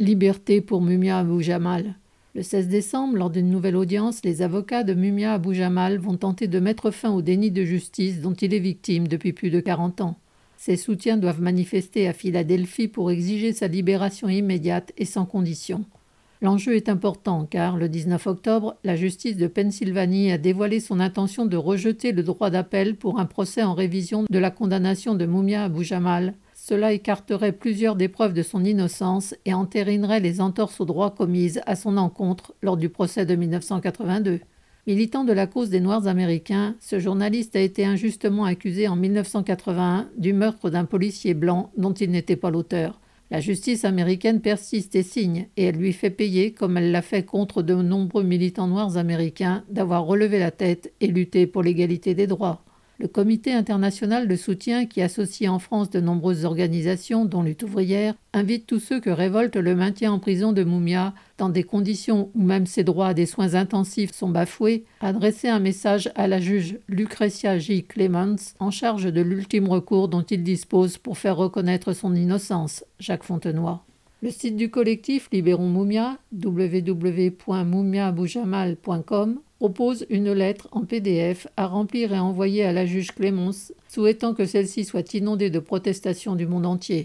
Liberté pour Mumia Abou Jamal. Le 16 décembre, lors d'une nouvelle audience, les avocats de Mumia Abou Jamal vont tenter de mettre fin au déni de justice dont il est victime depuis plus de 40 ans. Ses soutiens doivent manifester à Philadelphie pour exiger sa libération immédiate et sans condition. L'enjeu est important car, le 19 octobre, la justice de Pennsylvanie a dévoilé son intention de rejeter le droit d'appel pour un procès en révision de la condamnation de Mumia Abou Jamal, cela écarterait plusieurs des preuves de son innocence et entérinerait les entorses aux droits commises à son encontre lors du procès de 1982. Militant de la cause des Noirs américains, ce journaliste a été injustement accusé en 1981 du meurtre d'un policier blanc dont il n'était pas l'auteur. La justice américaine persiste et signe, et elle lui fait payer, comme elle l'a fait contre de nombreux militants noirs américains, d'avoir relevé la tête et lutté pour l'égalité des droits. Le Comité international de soutien, qui associe en France de nombreuses organisations, dont Lutte ouvrière, invite tous ceux que révolte le maintien en prison de Moumia, dans des conditions où même ses droits à des soins intensifs sont bafoués, à adresser un message à la juge Lucretia J. Clements, en charge de l'ultime recours dont il dispose pour faire reconnaître son innocence. Jacques Fontenoy. Le site du collectif Libérons Moumia, www.moumiaboujamal.com, propose une lettre en PDF à remplir et envoyer à la juge Clémence, souhaitant que celle-ci soit inondée de protestations du monde entier.